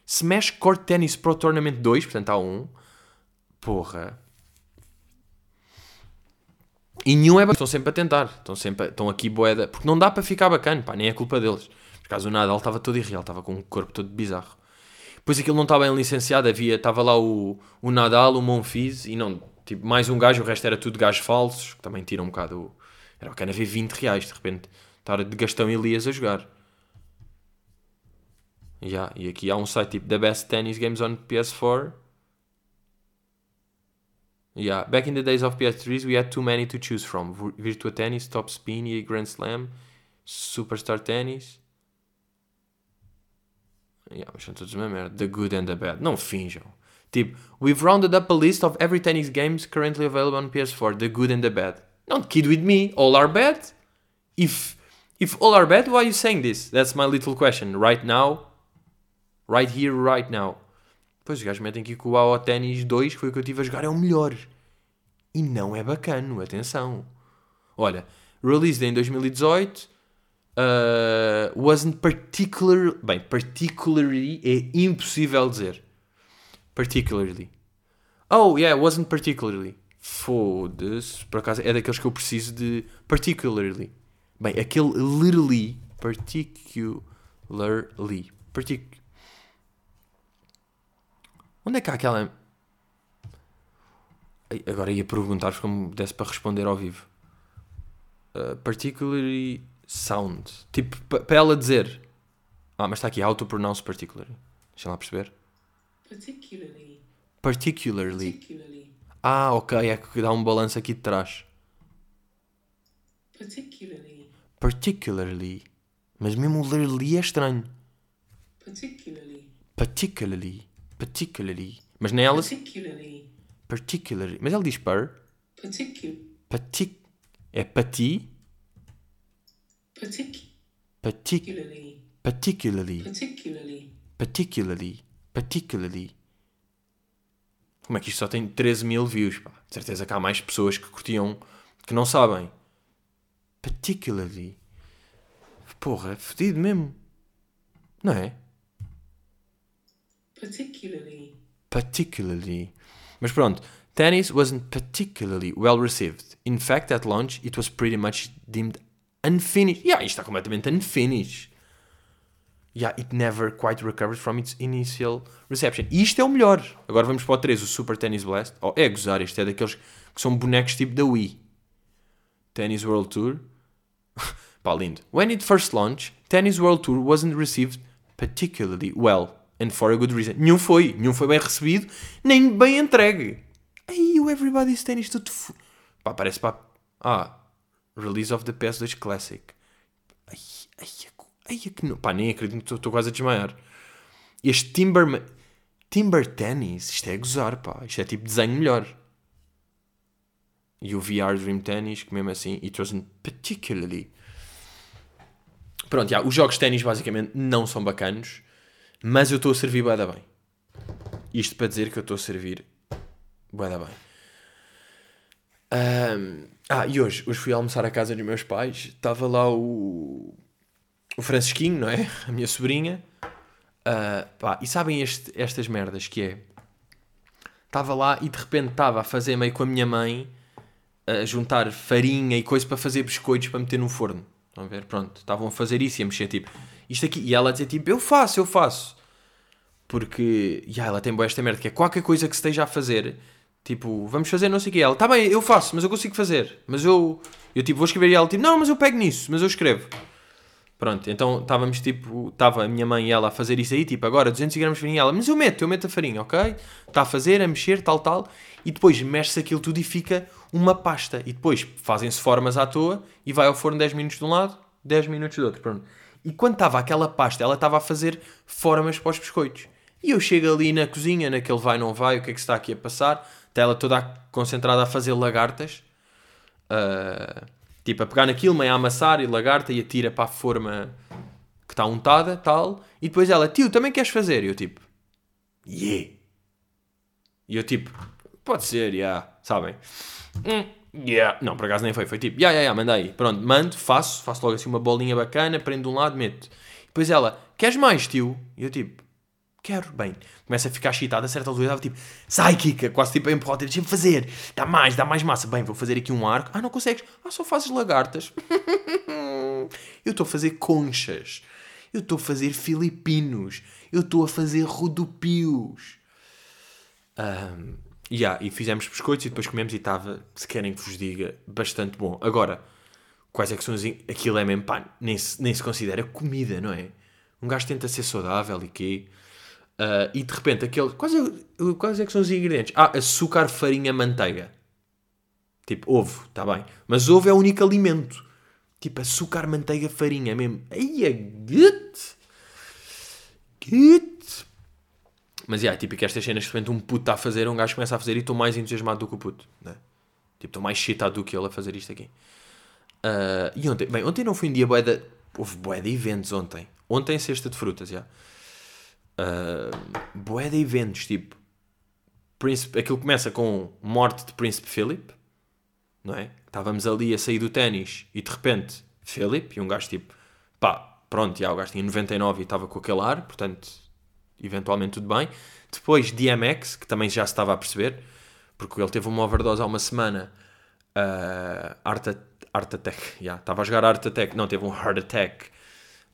Smash Court Tennis Pro Tournament 2, portanto há um. Porra. E nenhum é bacana. Estão sempre a tentar. Estão, sempre a- estão aqui boeda. Porque não dá para ficar bacana, pá, nem é culpa deles. Por acaso o Nadal estava todo irreal, estava com um corpo todo bizarro. Depois aquilo não estava bem licenciado, havia, estava lá o, o Nadal, o Monfils e não, tipo, mais um gajo, o resto era tudo gajos falsos, que também tiram um bocado. o- Era bacana ver 20 reais, de repente, estar de Gastão Elias a jogar. Yeah, e aqui há um site tipo The Best Tennis Games on PS4. Yeah, back in the days of PS3s, we had too many to choose from. Vir- Virtua Tennis, Top Spin, EA Grand Slam, Superstar Tennis. Yeah, mas são todos uma merda. The good and the bad. Não finjam. Tipo, we've rounded up a list of every tennis games currently available on PS4. The good and the bad. Don't kid with me. All are bad? If if all are bad, why are you saying this? That's my little question. Right now. Right here, right now. Pois os gajos metem aqui que o AO Tennis 2, que foi o que eu tive a jogar, é o melhor. E não é bacano, atenção. Olha, released em 2018, uh, wasn't particular... Bem, particularly é impossível dizer. Particularly. Oh, yeah, wasn't particularly. Foda-se. Por acaso é daqueles que eu preciso de particularly. Bem, aquele literally, particularly. Partic... Onde é que há aquela... Agora ia perguntar-vos como desse para responder ao vivo. Uh, particularly sound. Tipo, pa- para ela dizer. Ah, mas está aqui, how to pronounce particularly. Deixa lá perceber. Particularly, Particularly. particularly, Ah, ok, é que dá um balanço aqui de trás. particularly, Particularly. Mas mesmo o literally é estranho. particularly, Particularly. Particularly. Mas nem ela. particularly, Particularly. Mas ela diz par. particu, Partic. É pati. partic, Partic. particularly, Particularly. particularly, Particularly. Particularly. Como é que isto só tem 13 mil views? Pá? De certeza que há mais pessoas que curtiam que não sabem. Particularly. Porra, é fedido mesmo. Não é? particularly, particularly. Mas pronto, tennis wasn't particularly well received. In fact, at launch, it was pretty much deemed unfinished. Yeah, isto está completamente unfinished. Yeah, it never quite recovered from its initial reception. E isto é o melhor. Agora vamos para o 3, o Super Tennis Blast. Oh, é gozar, isto é daqueles que são bonecos tipo da Wii. Tennis World Tour. Pá, lindo. When it first launched, Tennis World Tour wasn't received particularly well. And for a good reason. Nenhum foi. Nenhum foi bem recebido, nem bem entregue. Aí o Everybody's Tennis tudo... Fu... Pá, parece pá... Ah, Release of the PS2 Classic. Ai, ai, ai, que não... Pá, nem acredito, estou quase a desmaiar. Este Timber... Timber Tennis, isto é gozar, pá. Isto é tipo desenho melhor. E o VR Dream Tennis, que mesmo assim, it wasn't particularly... Pronto, já, os jogos de ténis basicamente não são bacanos, mas eu estou a servir bué da bem. Isto para dizer que eu estou a servir bué da bem. Ahm, ah, e hoje, hoje fui almoçar à casa dos meus pais, estava lá o, o Francisquinho, não é? A minha sobrinha. Ah, pá, e sabem este- estas merdas que é? Estava lá e de repente estava a fazer meio com a minha mãe a juntar farinha e coisa para fazer biscoitos para meter no forno. Estão a ver? Pronto, estavam a fazer isso e a mexer tipo isto aqui. E ela a dizer tipo, eu faço, eu faço. Porque, e ela tem boa esta merda que é qualquer coisa que se esteja a fazer, tipo, vamos fazer não sei o que. Ela, tá bem, eu faço, mas eu consigo fazer. Mas eu, eu tipo, vou escrever e ela tipo, não, mas eu pego nisso, mas eu escrevo. Pronto, então estávamos tipo, estava a minha mãe e ela a fazer isso aí, tipo, agora 200 gramas de farinha, ela, mas eu meto, eu meto a farinha, ok? Está a fazer, a mexer, tal, tal, e depois mexe-se aquilo tudo e fica uma pasta. E depois fazem-se formas à toa e vai ao forno 10 minutos de um lado, 10 minutos do outro, pronto. E quando estava aquela pasta, ela estava a fazer formas para os biscoitos. E eu chego ali na cozinha, naquele vai, não vai, o que é que se está aqui a passar, está ela toda concentrada a fazer lagartas, Uh, tipo, a pegar naquilo, meio a amassar e lagarta e atira para a forma que está untada, tal. E depois ela, tio, também queres fazer? E eu tipo, yeah. E eu tipo, pode ser, yeah, sabem? Hum, yeah. Não, por acaso nem foi, foi tipo, yeah, yeah, yeah, manda aí. Pronto, mando, faço, faço logo assim uma bolinha bacana, prendo de um lado, meto. Depois ela, queres mais, tio? E eu tipo, quero, bem. Começa a ficar excitada, a certa altura estava tipo, sai, Kika, quase tipo a empurrar, tipo, deixa-me fazer, dá mais, dá mais massa. Bem, vou fazer aqui um arco. Ah, não consegues? Ah, só fazes lagartas. eu estou a fazer conchas. Eu estou a fazer filipinos. Eu estou a fazer rodopios. Um, yeah, e fizemos biscoitos e depois comemos e estava, se querem que vos diga, bastante bom. Agora, quais é que são os... Aquilo é mesmo, pá, nem se, nem se considera comida, não é? Um gajo tenta ser saudável e quê? Ah, e de repente, aquele... Quais é, quais é que são os ingredientes? Ah, açúcar, farinha, manteiga. Tipo, ovo, está bem. Mas ovo é o único alimento. Tipo, açúcar, manteiga, farinha mesmo. Aí é good. Good. Mas, yeah, tipo, que estas cenas de repente um puto está a fazer, um gajo começa a fazer e estou mais entusiasmado do que o puto. Né? Tipo, estou mais excitado do que ele a fazer isto aqui. Ah, e ontem, bem, ontem não foi um dia de... Houve de eventos ontem. Ontem, sexta de frutas, já. Uh, bué de eventos, tipo... Príncipe, aquilo começa com morte de Príncipe Philip, não é? Estávamos ali a sair do ténis e de repente, Philip, e um gajo tipo, pá, pronto, já, o gajo tinha 99 e estava com aquele ar, portanto, eventualmente tudo bem. Depois DMX, que também já se estava a perceber, porque ele teve uma overdose há uma semana, uh, Art, Art Attack, yeah, estava a jogar Art Attack, não, teve um Heart Attack,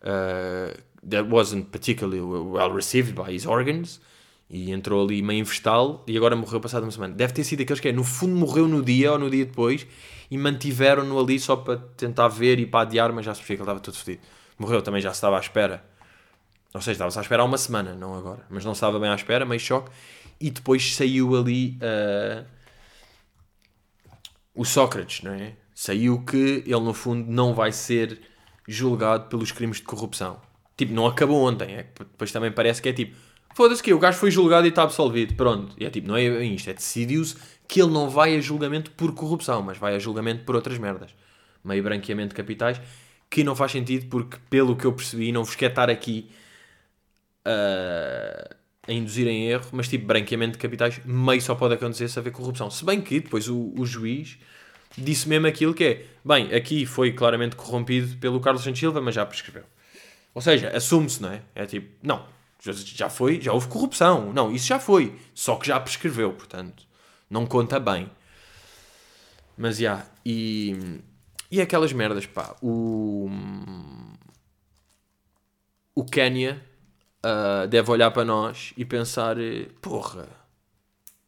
uh, that wasn't particularly well received by his organs, e entrou ali meio investal e agora morreu passado uma semana. Deve ter sido aqueles que é, no fundo morreu no dia ou no dia depois e mantiveram-no ali só para tentar ver e para adiar, mas já se percebia que ele estava todo fodido. Morreu também, já se estava à espera. Ou seja, estava-se à espera há uma semana, não agora. Mas não estava bem à espera, meio choque. E depois saiu ali uh, o Sócrates, não é? Saiu que ele, no fundo, não vai ser julgado pelos crimes de corrupção. Tipo, não acabou ontem. É depois também parece que é tipo, foda-se que o gajo foi julgado e está absolvido. Pronto. E é tipo, não é isto. É decidiu-se que ele não vai a julgamento por corrupção, mas vai a julgamento por outras merdas. Meio branqueamento de capitais, que não faz sentido porque, pelo que eu percebi, não vos quero estar aqui uh, a induzir em erro, mas tipo, branqueamento de capitais, meio só pode acontecer se haver corrupção. Se bem que depois o, o juiz disse mesmo aquilo que é, bem, aqui foi claramente corrompido pelo Carlos Santos Silva, mas já prescreveu. Ou seja, assume-se, não é? É tipo, não, já, foi, já houve corrupção. Não, isso já foi. Só que já prescreveu, portanto, não conta bem. Mas, já, e... E aquelas merdas, pá, o... O Quénia ah, deve olhar para nós e pensar, porra,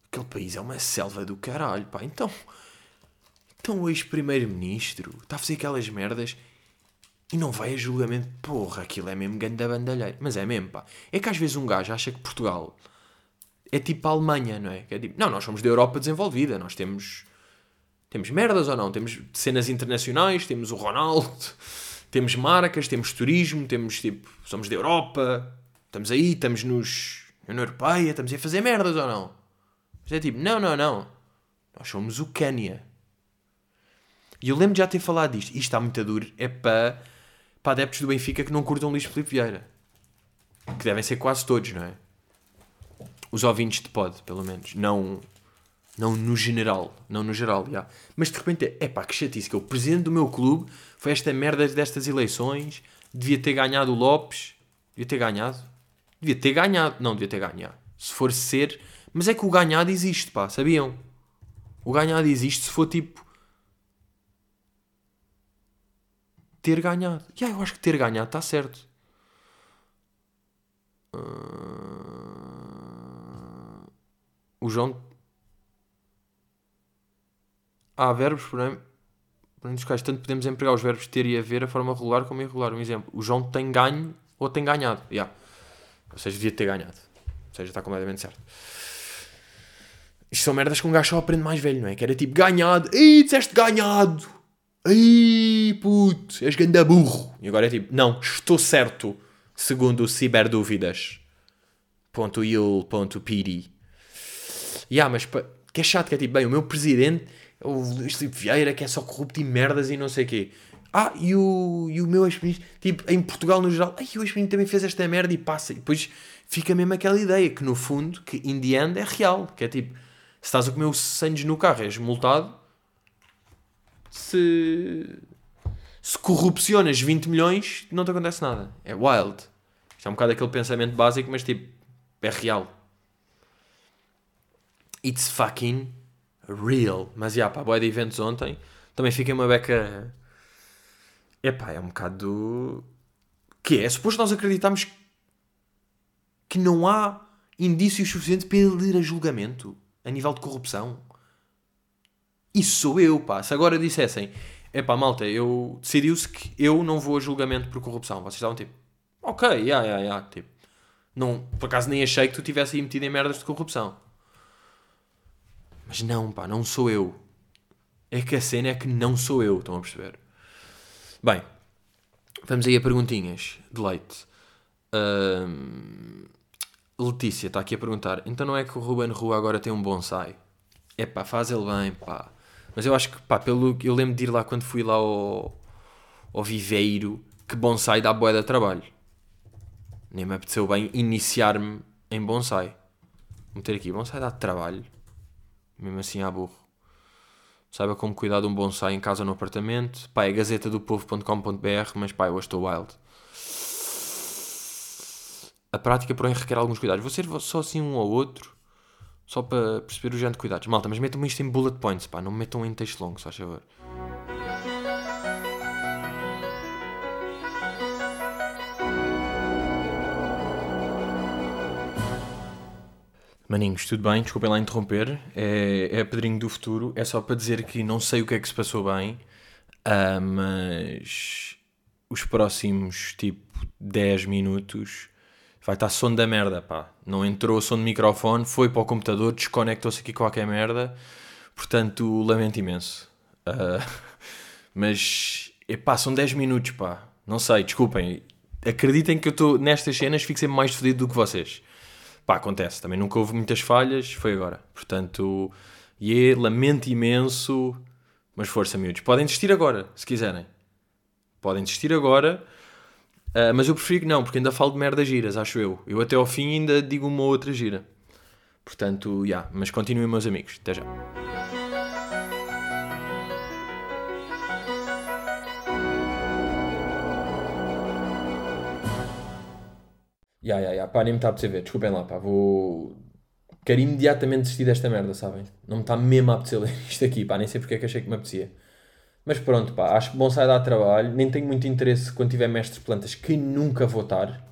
aquele país é uma selva do caralho, pá, então... Então o ex-primeiro-ministro está a fazer aquelas merdas e não vai a julgamento. Porra, aquilo é mesmo grande da bandalheira. Mas é mesmo, pá. É que às vezes um gajo acha que Portugal é tipo a Alemanha, não é? Que é tipo, não, nós somos da Europa desenvolvida. Nós temos, temos merdas ou não? Temos cenas internacionais, temos o Ronaldo, temos marcas, temos turismo, temos tipo, somos da Europa, estamos aí, estamos nos União Europeia, estamos aí a fazer merdas ou não? Mas é tipo, não, não, não. Nós somos o Quénia. E eu lembro de já ter falado disto. Isto está muito duro. É para, para adeptos do Benfica que não curtam Luís Filipe Vieira. Que devem ser quase todos, não é? Os ouvintes de pod, pelo menos. Não, não no geral. Não no geral, já. Mas de repente, é pá, que chatice. Que é o presidente do meu clube foi esta merda destas eleições. Devia ter ganhado o Lopes. Devia ter ganhado. Devia ter ganhado. Não, devia ter ganhado. Se for ser... Mas é que o ganhado existe, pá. Sabiam? O ganhado existe se for tipo ter ganhado. E yeah, eu acho que ter ganhado está certo. Uh... O João. Há verbos, porém, dos quais tanto podemos empregar os verbos ter e haver a forma regular como irregular. Um exemplo: o João tem ganho ou tem ganhado. Yeah. Ou seja, devia ter ganhado. Ou seja, está completamente certo. Isto são merdas que um gajo só aprende mais velho, não é? Que era tipo ganhado. Ei, disseste ganhado! Ai, puto, és ganda burro. E agora é tipo, não, estou certo, segundo o Ciberdúvidas. Ponto il, ponto piri. E ah, mas que é chato, que é tipo, bem, o meu presidente, o Luís Filipe Vieira, que é só corrupto e merdas e não sei o quê. Ah, e o, e o meu ex-ministro, tipo, em Portugal no geral, ai, o ex-ministro também fez esta merda e passa. E depois fica mesmo aquela ideia que no fundo, que in the end é real. Que é tipo, se estás a comer o sandes no carro és multado, se, se corrupcionas 20 milhões, não te acontece nada. É wild. Isto é um bocado aquele pensamento básico, mas tipo, é real. It's fucking real. Mas já, pá, boa de eventos ontem. Também fiquei uma beca. Epá, é um bocado. Que é? É suposto nós acreditarmos que não há indícios suficientes para ele ir a julgamento a nível de corrupção. Isso sou eu, pá. Se agora dissessem, é pá, malta, eu decidiu-se que eu não vou a julgamento por corrupção. Vocês estavam tipo, ok, ya, yeah, yeah. Tipo, não, por acaso nem achei que tu tivesse aí metido em merdas de corrupção. Mas não, pá, não sou eu. É que a cena é que não sou eu, estão a perceber? Bem, vamos aí a perguntinhas de leite. Letícia está aqui a perguntar: então não é que o Ruben Rua agora tem um bonsai? É pá, faz ele bem, pá. Mas eu acho que, pá, pelo eu lembro de ir lá quando fui lá ao, ao viveiro, que bonsai dá boa de trabalho. Nem me apeteceu bem iniciar-me em bonsai. Vou meter aqui, bonsai dá trabalho. Mesmo assim há burro. Saiba como cuidar de um bonsai em casa ou no apartamento. Pá, é gazetadopovo.com.br, mas pá, eu estou wild. A prática, porém, requer alguns cuidados. Vou ser só assim um ou outro. Só para perceber o género de cuidados. Malta, mas metam-me isto em bullet points, pá. Não me metam em texto longo, só a favor. Maninhos, tudo bem? Desculpem lá interromper. É, é Pedrinho do Futuro. É só para dizer que não sei o que é que se passou bem, uh, mas os próximos tipo 10 minutos vai estar som da merda, pá. Não entrou som de microfone, foi para o computador, desconectou-se aqui qualquer merda. Portanto, lamento imenso. Uh, mas, epá, são 10 minutos, pá. Não sei, desculpem. Acreditem que eu estou nestas cenas, fico sempre mais fedido do que vocês. Pá, acontece. Também nunca houve muitas falhas, foi agora. Portanto, e yeah, lamento imenso, mas força, miúdos. Podem desistir agora, se quiserem. Podem desistir agora, uh, mas eu prefiro que não, porque ainda falo de merda giras, acho eu. Eu até ao fim ainda digo uma outra gira. Portanto, já. Yeah, mas continuem, meus amigos. Até já. Ya, ya, ya. Pá, nem me está a apetecer ver. Desculpem lá, pá. Vou. Quero imediatamente desistir desta merda, sabem? Não me está mesmo a apetecer ler isto aqui, pá. Nem sei porque é que achei que me apetecia. Mas pronto, pá. Acho que bom sai dar trabalho. Nem tenho muito interesse quando tiver mestres de plantas, que nunca vou estar.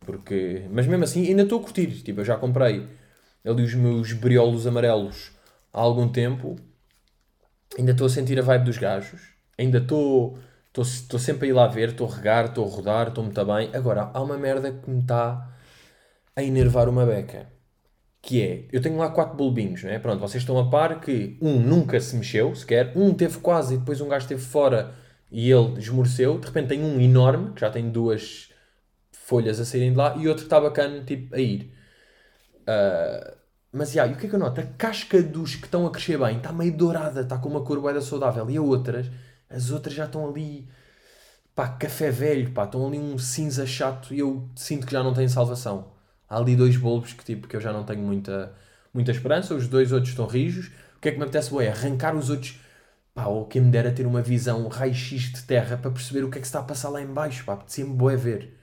Porque... Mas mesmo assim, ainda estou a curtir. Tipo, eu já comprei ali os meus briolos amarelos há algum tempo. Ainda estou a sentir a vibe dos gajos. Ainda estou... Estou sempre a ir lá ver, estou a regar, estou a rodar, estou muito bem. Agora, há uma merda que me está a enervar uma beca. Que é, eu tenho lá quatro bulbinhos, não é? Pronto, vocês estão a par que um nunca se mexeu sequer, um teve quase e depois um gajo esteve fora e ele esmoreceu. De repente tem um enorme, que já tem duas folhas a saírem de lá, e outro está bacana, tipo, a ir. Ah, mas, já, e o que é que eu noto? A casca dos que estão a crescer bem está meio dourada, está com uma cor da saudável. E a outras, as outras já estão ali, pá, café velho, pá, estão ali um cinza chato e eu sinto que já não têm salvação. Há ali dois bulbos que, tipo, que eu já não tenho muita, muita esperança, os dois outros estão rijos. O que é que me apetece, bué? Arrancar os outros, pá, ou quem me dera ter uma visão raio-x de terra para perceber o que é que está a passar lá em baixo, pá, apetecia-me bué ver.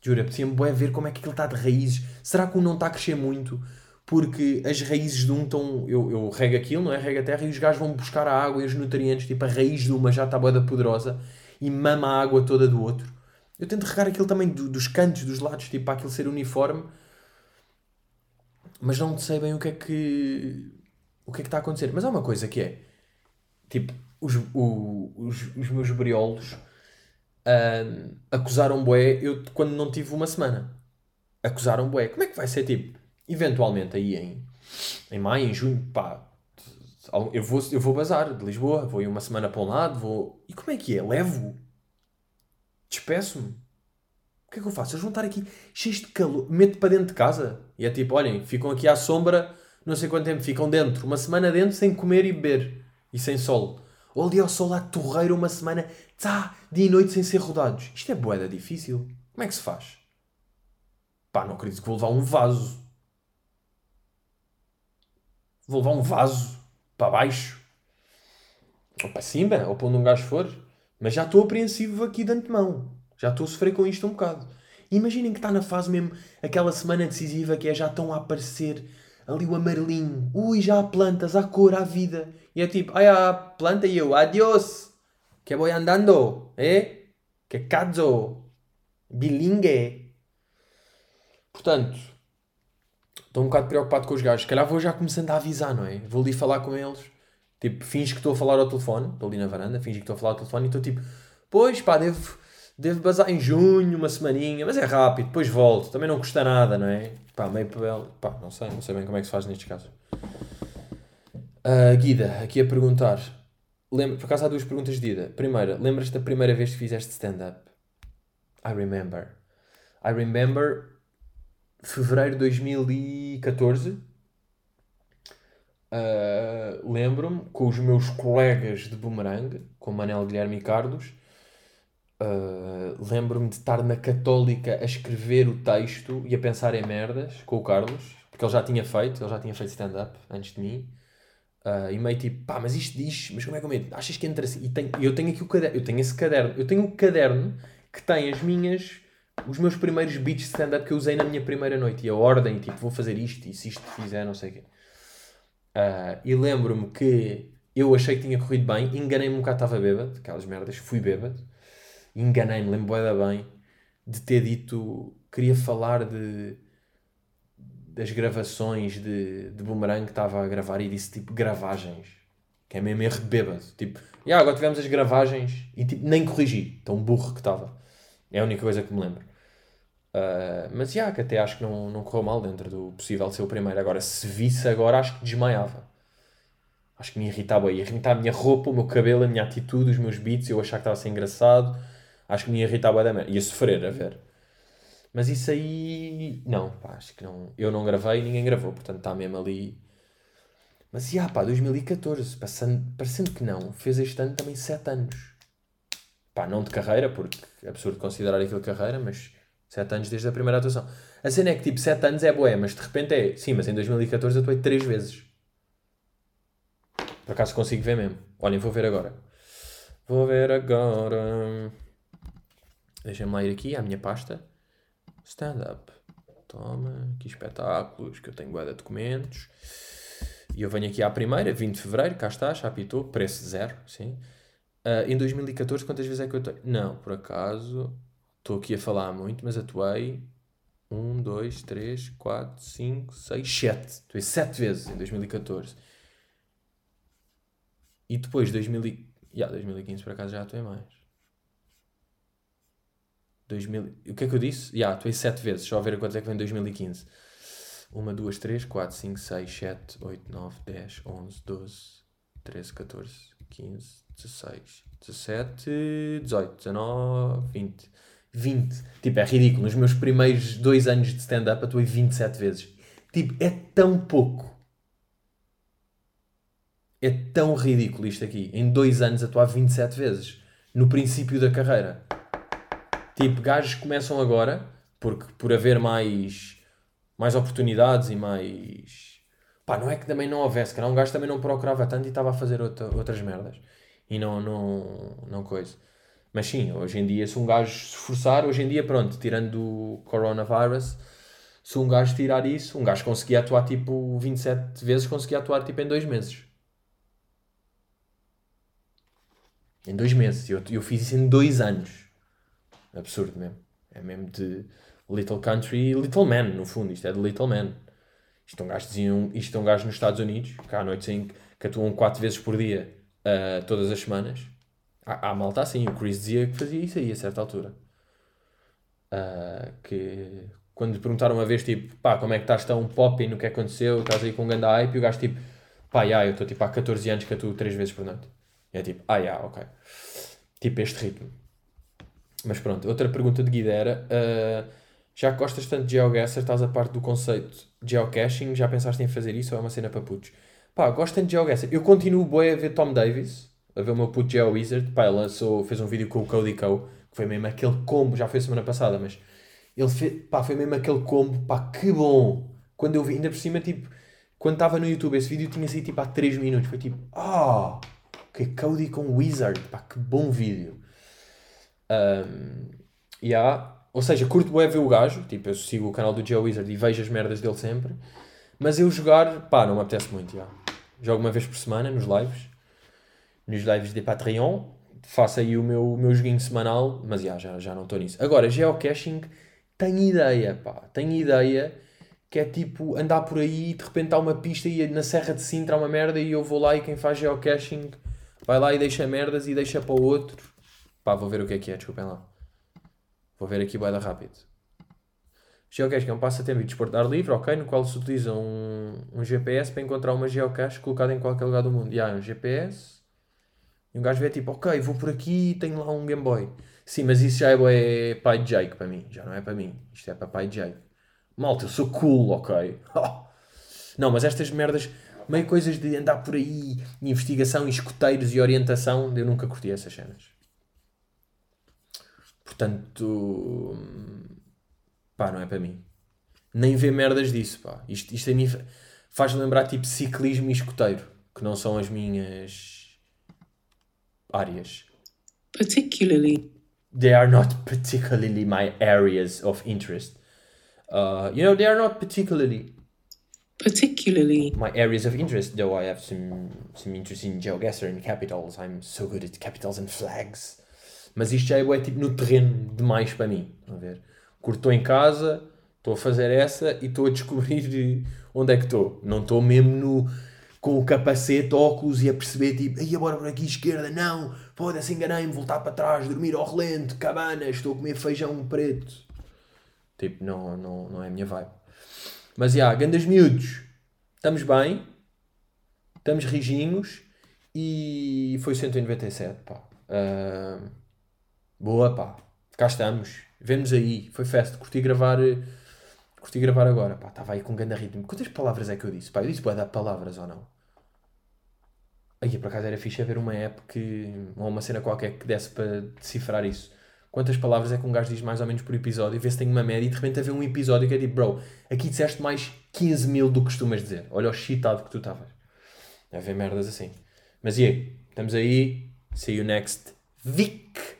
Juro, apetecia-me bué ver como é que aquilo está de raízes. Será que um não está a crescer muito? Porque as raízes de um estão... Eu, eu rego aquilo, não é? Rego a terra e os gajos vão buscar a água e os nutrientes. Tipo, a raiz de uma já está bué da poderosa e mama a água toda do outro. Eu tento regar aquilo também do- dos cantos, dos lados, tipo, para aquilo ser uniforme. Mas não sei bem o que é que... O que é que está a acontecer. Mas há uma coisa que é... Tipo, os, o- os, os meus briolos ahm, acusaram bué eu quando não tive uma semana. Acusaram bué. Como é que vai ser, tipo, eventualmente aí em, em maio, em junho, pá, eu vou, eu vou bazar de Lisboa, vou ir uma semana para um lado, vou... E como é que é? Levo? Despeço-me? O que é que eu faço? Eles vão estar aqui cheios de calor, meto para dentro de casa. E é tipo, olhem, ficam aqui à sombra, não sei quanto tempo, ficam dentro, uma semana dentro sem comer e beber. E sem sol. Ou ali ao sol à torreira uma semana, tá, dia e noite sem ser rodados. Isto é boeda difícil. Como é que se faz? Pá, não acredito que vou levar um vaso. Vou levar um vaso para baixo. Ou para cima, ou para onde um gajo for. Mas já estou apreensivo aqui de antemão. Já estou a sofrer com isto um bocado. Imaginem que está na fase mesmo, aquela semana decisiva que é já estão a aparecer ali o amarelinho. Ui, já há plantas, há cor, há vida. E é tipo, ai, há planta e eu, adiós. Que voy andando, eh? Que cazzo. Bilingue. Portanto, estou um bocado preocupado com os gajos. Se calhar vou já começando a avisar, não é? Vou ali falar com eles. Tipo, finge que estou a falar ao telefone. Estou ali na varanda, finge que estou a falar ao telefone e estou tipo, pois pá, devo, devo bazar em junho, uma semaninha, mas é rápido, depois volto. Também não custa nada, não é? Pá, meio papel. Pá, não sei, não sei bem como é que se faz nestes casos. Ah, Guida, aqui a perguntar. Lembra, por acaso há duas perguntas de Guida. Primeira, lembras-te da primeira vez que fizeste stand-up? I remember. I remember fevereiro de 2014. Uh, Lembro-me com os meus colegas de Boomerang, com Manel Guilherme e Carlos. Uh, Lembro-me de estar na Católica a escrever o texto e a pensar em merdas com o Carlos, porque ele já tinha feito, ele já tinha feito stand-up antes de mim. Uh, e meio tipo, pá, mas isto diz, mas como é que eu meto? Achas que entra assim? E tenho, eu tenho aqui o caderno, eu tenho esse caderno, eu tenho um caderno que tem as minhas, os meus primeiros beats de stand-up que eu usei na minha primeira noite e a ordem, tipo, vou fazer isto e se isto fizer, não sei o quê. Uh, e lembro-me que eu achei que tinha corrido bem, enganei-me um bocado, estava bêbado, aquelas merdas, fui bêbado, enganei-me, lembro bué da bem de ter dito, queria falar de das gravações de, de Boomerang que estava a gravar e disse tipo gravagens, que é mesmo erro de bêbado. Tipo, e agora tivemos as gravagens e tipo, nem corrigi, tão burro que estava. É a única coisa que me lembro. Uh, mas já, que até acho que não, não correu mal dentro do possível ser o primeiro. Agora, se visse agora, acho que desmaiava. Acho que me irritava. Ia irritar a minha roupa, o meu cabelo, a minha atitude, os meus beats, eu achar que estava a ser engraçado. Acho que me irritava da merda. Ia sofrer a ver. Mas isso aí. Não, pá, acho que não. Eu não gravei ninguém gravou, portanto está mesmo ali. Mas já, pá, 2014, passando, parecendo que não, fez este ano também 7 anos. Pá, não de carreira, porque é absurdo considerar aquilo carreira, mas 7 anos desde a primeira atuação. A cena é que tipo 7 anos é boé, mas de repente é. Sim, mas em 2014 eu atuei 3 vezes. Por acaso consigo ver mesmo. Olhem, vou ver agora. Vou ver agora. Deixem-me lá ir aqui à minha pasta. stand-up. Toma, aqui espetáculos, que eu tenho guarda de documentos. E eu venho aqui à primeira, 20 de fevereiro, cá está, já apitou, preço zero, sim. Ah, em 2014, quantas vezes é que eu tenho? Não, por acaso, estou aqui a falar muito, mas atuei 1, 2, 3, 4, 5, 6, 7. Atuei 7 vezes em 2014. E depois, 2000 e... yeah, 2015, por acaso, já atuei mais. 2000... O que é que eu disse? Já, yeah, atuei 7 vezes. Só a ver quantos é que vem em 2015. 1, 2, 3, 4, 5, 6, 7, 8, 9, 10, 11, 12, 13, 14, 15, 16, 17, 18, 19, 20. 20. Tipo, é ridículo. Nos meus primeiros dois anos de stand-up atuei 27 vezes. Tipo, é tão pouco. É tão ridículo isto aqui. Em dois anos atuar 27 vezes. No princípio da carreira. Tipo, gajos começam agora, porque por haver mais, mais oportunidades e mais. Pá, não é que também não houvesse, que um gajo também não procurava tanto e estava a fazer outra, outras merdas. E não, não, não coisa. Mas sim, hoje em dia, se um gajo se esforçar, hoje em dia, pronto, tirando o coronavirus, se um gajo tirar isso, um gajo conseguia atuar tipo 27 vezes, conseguia atuar tipo em dois meses. Em dois meses. Eu, eu fiz isso em dois anos. Absurdo mesmo. É mesmo de Little Country Little Man, no fundo. Isto é de Little Man. Isto é um gajo, diziam, isto é um gajo nos Estados Unidos, que há noites em que atuam quatro vezes por dia, uh, todas as semanas. Há, há malta assim. O Chris dizia que fazia isso aí a certa altura. Uh, que quando lhe perguntaram uma vez, tipo, pá, como é que estás tão pop no que aconteceu? Estás aí com um grande hype? E o gajo, tipo, pá, já, eu estou tipo há 14 anos que atuo 3 vezes por noite. E é tipo, ah, já, ok. Tipo, este ritmo. Mas pronto, outra pergunta de Guida era: uh, já que gostas tanto de GeoGuessr, estás a parte do conceito geocaching? Já pensaste em fazer isso ou é uma cena para putos? Pá, gosto tanto de GeoGuessr. Eu continuo boi a ver Tom Davis, a ver o meu puto GeoWizard. Pá, ele lançou, fez um vídeo com o Cody Co, que foi mesmo aquele combo, já foi semana passada, mas ele fez, pá, foi mesmo aquele combo, pá, que bom! Quando eu vi, ainda por cima, tipo, quando estava no YouTube, esse vídeo tinha sido tipo há 3 minutos, foi tipo, ah, oh, que Cody com Wizard, pá, que bom vídeo. Um, yeah. Ou seja, curto bem ver o gajo, tipo, eu sigo o canal do GeoWizard e vejo as merdas dele sempre, mas eu jogar, pá, não me apetece muito, yeah. Jogo uma vez por semana nos lives, nos lives de Patreon, faço aí o meu, meu joguinho semanal, mas yeah, já, já não estou nisso. Agora, geocaching, tenho ideia, pá, tenho ideia que é tipo andar por aí e de repente há uma pista e na Serra de Sintra há uma merda e eu vou lá e quem faz geocaching vai lá e deixa merdas e deixa para o outro. Pá, vou ver o que é que é, desculpem lá. Vou ver aqui boeda rápido. Geocaching é um passatempo e desporto de ar livre, ok, no qual se utiliza um, um GPS para encontrar uma geocache colocada em qualquer lugar do mundo. E há um GPS e um gajo vê tipo, ok, vou por aqui e tenho lá um Game Boy. Sim, mas isso já é, pai de Jake para mim, já não é para mim. Isto é para pai de Jake. Malta, eu sou cool, ok? não, mas estas merdas, meio coisas de andar por aí, investigação, escoteiros e orientação, eu nunca curti essas cenas. Portanto, pá, não é para mim. Nem ver merdas disso, pá. Isto, isto a mim faz lembrar tipo ciclismo e escoteiro, que não são as minhas áreas. Particularly. They are not particularly my areas of interest. Uh, you know, they are not particularly Particularly. my areas of interest, though I have some some interest in GeoGuessr and capitals. I'm so good at capitals and flags. Mas isto já é tipo no terreno demais para mim. A ver? Curto estou em casa, estou a fazer essa e estou a descobrir onde é que estou. Não estou mesmo no, com o capacete, óculos e a perceber tipo, aí agora por aqui esquerda, não, foda-se, enganei-me, voltar para trás, dormir ao relento, cabanas, estou a comer feijão preto. Tipo, não, não, não é a minha vibe. Mas, já, yeah, grandes miúdos, estamos bem, estamos rijinhos e foi 197, pá. Uh, boa, pá. Cá estamos. Vemos aí. Foi festa. Curti gravar. Curti gravar agora, pá. Estava aí com um grande ritmo. Quantas palavras é que eu disse? Pá, eu disse pode dar palavras ou não? Aí, por acaso era fixe haver uma app que. ou uma cena qualquer que desse para decifrar isso quantas palavras é que um gajo diz mais ou menos por episódio e vê se tem uma média e de repente haver um episódio que é tipo, bro, aqui disseste mais 15 mil do que costumas dizer. Olha o cheatado que tu estavas. A ver merdas assim. Mas e aí? Estamos aí. See you next week.